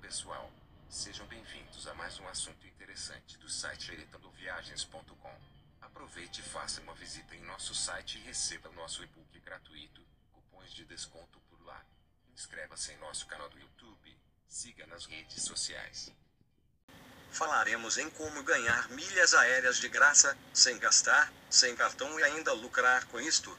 pessoal. Sejam bem-vindos a mais um assunto interessante do site eretandoviagens.com. Aproveite e faça uma visita em nosso site e receba nosso e-book gratuito, cupons de desconto por lá. Inscreva-se em nosso canal do YouTube. Siga nas redes sociais. Falaremos em como ganhar milhas aéreas de graça, sem gastar, sem cartão e ainda lucrar com isto.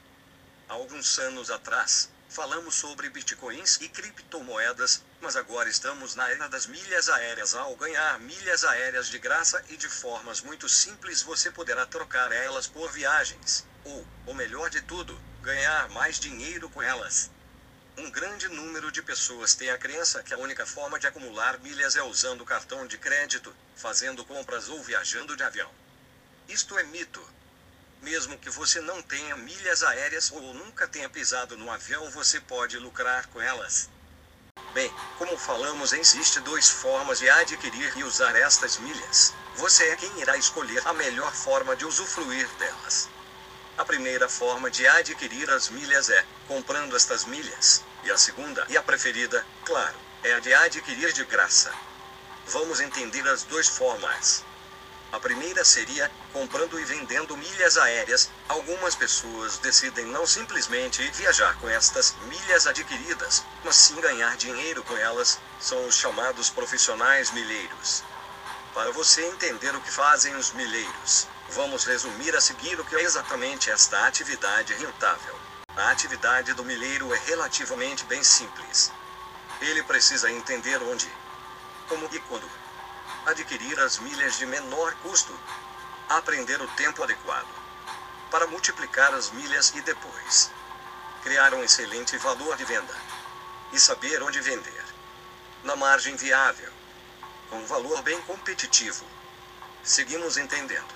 Há alguns anos atrás, falamos sobre bitcoins e criptomoedas, mas agora estamos na era das milhas aéreas. Ao ganhar milhas aéreas de graça e de formas muito simples, você poderá trocar elas por viagens, ou, o melhor de tudo, ganhar mais dinheiro com elas. Um grande número de pessoas tem a crença que a única forma de acumular milhas é usando cartão de crédito, fazendo compras ou viajando de avião. Isto é mito. Mesmo que você não tenha milhas aéreas ou nunca tenha pisado num avião, você pode lucrar com elas. Bem, como falamos, existe duas formas de adquirir e usar estas milhas. Você é quem irá escolher a melhor forma de usufruir delas. A primeira forma de adquirir as milhas é comprando estas milhas, e a segunda, e a preferida, claro, é a de adquirir de graça. Vamos entender as duas formas. A primeira seria comprando e vendendo milhas aéreas. Algumas pessoas decidem não simplesmente viajar com estas milhas adquiridas, mas sim ganhar dinheiro com elas. São os chamados profissionais milheiros. Para você entender o que fazem os milheiros, Vamos resumir a seguir o que é exatamente esta atividade rentável. A atividade do milheiro é relativamente bem simples. Ele precisa entender onde, como e quando adquirir as milhas de menor custo, aprender o tempo adequado para multiplicar as milhas e depois criar um excelente valor de venda e saber onde vender na margem viável, com um valor bem competitivo. Seguimos entendendo.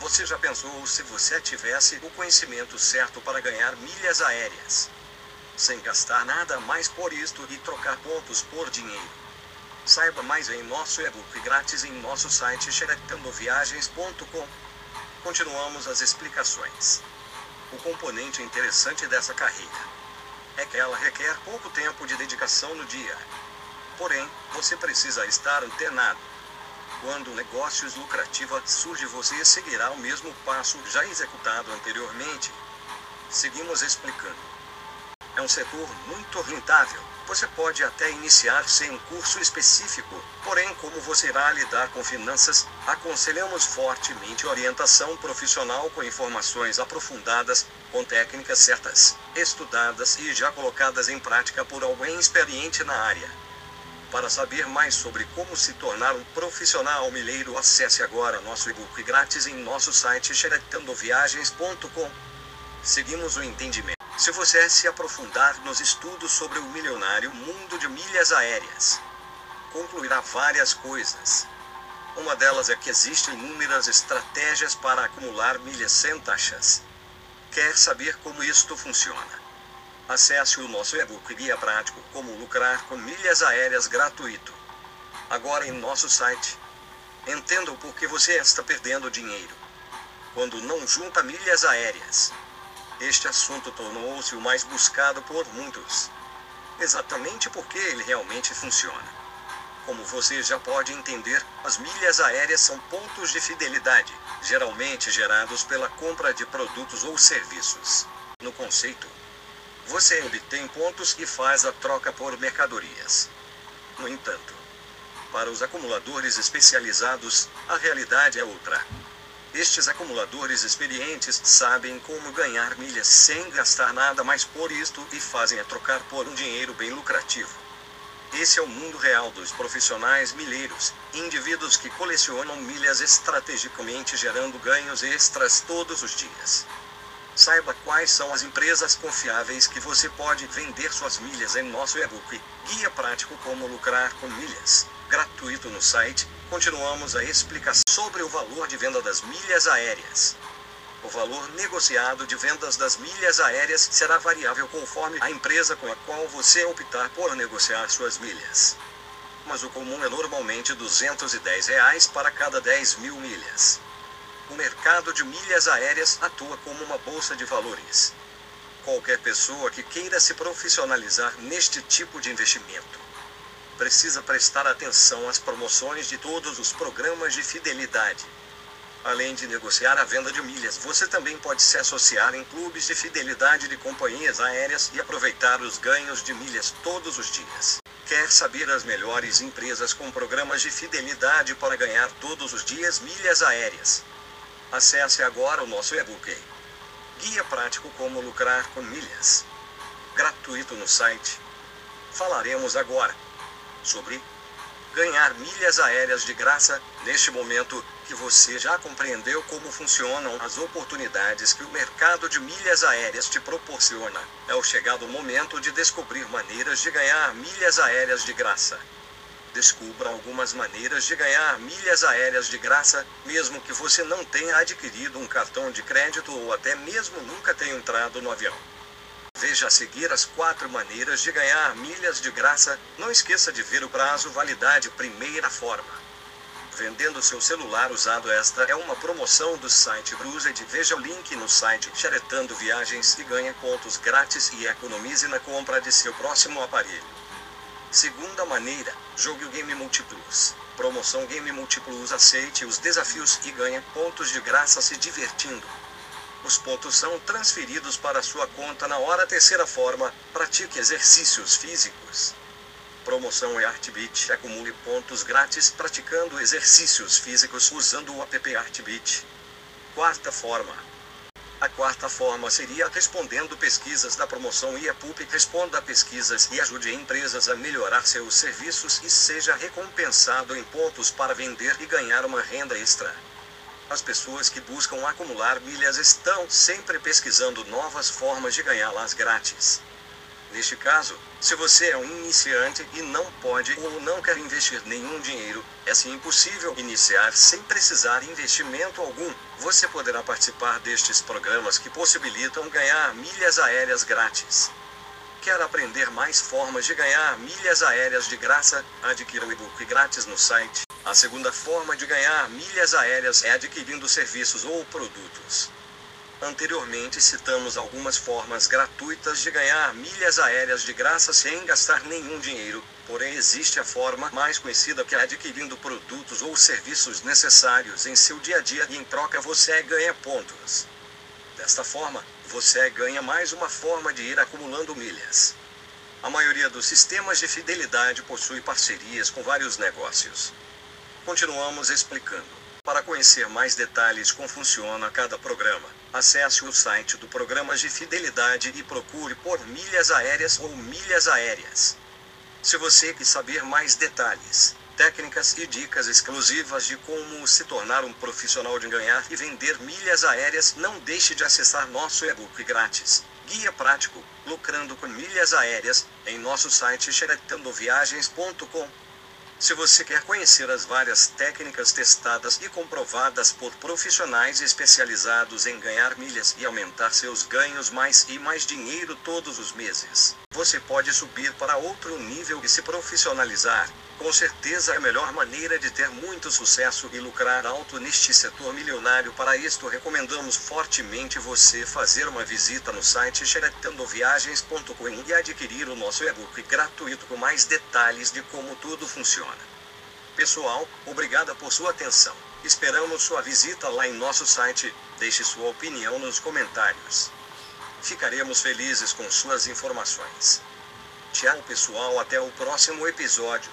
Você já pensou se você tivesse o conhecimento certo para ganhar milhas aéreas? Sem gastar nada mais por isto e trocar pontos por dinheiro. Saiba mais em nosso e-book grátis em nosso site xeretandoviagens.com. Continuamos as explicações. O componente interessante dessa carreira é que ela requer pouco tempo de dedicação no dia. Porém, você precisa estar antenado quando negócios lucrativos surge, você seguirá o mesmo passo já executado anteriormente. Seguimos explicando. É um setor muito rentável. Você pode até iniciar sem um curso específico, porém, como você irá lidar com finanças, aconselhamos fortemente orientação profissional com informações aprofundadas, com técnicas certas, estudadas e já colocadas em prática por alguém experiente na área. Para saber mais sobre como se tornar um profissional milheiro, acesse agora nosso e-book grátis em nosso site xeretandoviagens.com. Seguimos o entendimento. Se você se aprofundar nos estudos sobre o milionário mundo de milhas aéreas, concluirá várias coisas. Uma delas é que existem inúmeras estratégias para acumular milhas sem taxas. Quer saber como isto funciona? Acesse o nosso e-book Guia Prático Como Lucrar com Milhas Aéreas gratuito. Agora em nosso site. Entenda o porquê você está perdendo dinheiro. Quando não junta milhas aéreas. Este assunto tornou-se o mais buscado por muitos. Exatamente porque ele realmente funciona. Como você já pode entender, as milhas aéreas são pontos de fidelidade, geralmente gerados pela compra de produtos ou serviços. No conceito, você obtém pontos e faz a troca por mercadorias. No entanto, para os acumuladores especializados, a realidade é outra. Estes acumuladores experientes sabem como ganhar milhas sem gastar nada mais por isto e fazem a trocar por um dinheiro bem lucrativo. Esse é o mundo real dos profissionais milheiros, indivíduos que colecionam milhas estrategicamente gerando ganhos extras todos os dias. Saiba quais são as empresas confiáveis que você pode vender suas milhas em nosso e-book Guia Prático Como Lucrar com Milhas, gratuito no site. Continuamos a explicar sobre o valor de venda das milhas aéreas. O valor negociado de vendas das milhas aéreas será variável conforme a empresa com a qual você optar por negociar suas milhas. Mas o comum é normalmente 210 reais para cada 10 mil milhas. O mercado de milhas aéreas atua como uma bolsa de valores. Qualquer pessoa que queira se profissionalizar neste tipo de investimento precisa prestar atenção às promoções de todos os programas de fidelidade. Além de negociar a venda de milhas, você também pode se associar em clubes de fidelidade de companhias aéreas e aproveitar os ganhos de milhas todos os dias. Quer saber as melhores empresas com programas de fidelidade para ganhar todos os dias milhas aéreas? Acesse agora o nosso e-book. Guia prático como lucrar com milhas. Gratuito no site. Falaremos agora sobre ganhar milhas aéreas de graça, neste momento que você já compreendeu como funcionam as oportunidades que o mercado de milhas aéreas te proporciona, é o chegado momento de descobrir maneiras de ganhar milhas aéreas de graça. Descubra algumas maneiras de ganhar milhas aéreas de graça, mesmo que você não tenha adquirido um cartão de crédito ou até mesmo nunca tenha entrado no avião. Veja a seguir as quatro maneiras de ganhar milhas de graça. Não esqueça de ver o prazo validade primeira forma. Vendendo seu celular usado esta é uma promoção do site Brused. Veja o link no site Xeretando Viagens e ganhe pontos grátis e economize na compra de seu próximo aparelho. Segunda maneira, jogue o Game Multiplus. Promoção Game Multiplus aceite os desafios e ganhe pontos de graça se divertindo. Os pontos são transferidos para sua conta na hora. Terceira forma, pratique exercícios físicos. Promoção EartBeat. Acumule pontos grátis praticando exercícios físicos usando o app ArtBeat. Quarta forma. A quarta forma seria respondendo pesquisas da promoção IAPUP. Responda pesquisas e ajude empresas a melhorar seus serviços e seja recompensado em pontos para vender e ganhar uma renda extra. As pessoas que buscam acumular milhas estão sempre pesquisando novas formas de ganhá-las grátis. Neste caso, se você é um iniciante e não pode ou não quer investir nenhum dinheiro, é sim impossível iniciar sem precisar investimento algum. Você poderá participar destes programas que possibilitam ganhar milhas aéreas grátis. Quer aprender mais formas de ganhar milhas aéreas de graça? Adquira o e-book grátis no site a segunda forma de ganhar milhas aéreas é adquirindo serviços ou produtos. Anteriormente citamos algumas formas gratuitas de ganhar milhas aéreas de graça sem gastar nenhum dinheiro, porém existe a forma mais conhecida que é adquirindo produtos ou serviços necessários em seu dia a dia e em troca você ganha pontos. Desta forma, você ganha mais uma forma de ir acumulando milhas. A maioria dos sistemas de fidelidade possui parcerias com vários negócios. Continuamos explicando. Para conhecer mais detalhes como funciona cada programa, acesse o site do Programas de Fidelidade e procure por milhas aéreas ou milhas aéreas. Se você quer saber mais detalhes, técnicas e dicas exclusivas de como se tornar um profissional de ganhar e vender milhas aéreas, não deixe de acessar nosso e-book grátis. Guia prático, lucrando com milhas aéreas, em nosso site xeretandoviagens.com. Se você quer conhecer as várias técnicas testadas e comprovadas por profissionais especializados em ganhar milhas e aumentar seus ganhos mais e mais dinheiro todos os meses, você pode subir para outro nível e se profissionalizar. Com certeza é a melhor maneira de ter muito sucesso e lucrar alto neste setor milionário. Para isto, recomendamos fortemente você fazer uma visita no site xeretandoviagens.com e adquirir o nosso e-book gratuito com mais detalhes de como tudo funciona. Pessoal, obrigada por sua atenção. Esperamos sua visita lá em nosso site. Deixe sua opinião nos comentários. Ficaremos felizes com suas informações. Tchau, pessoal, até o próximo episódio.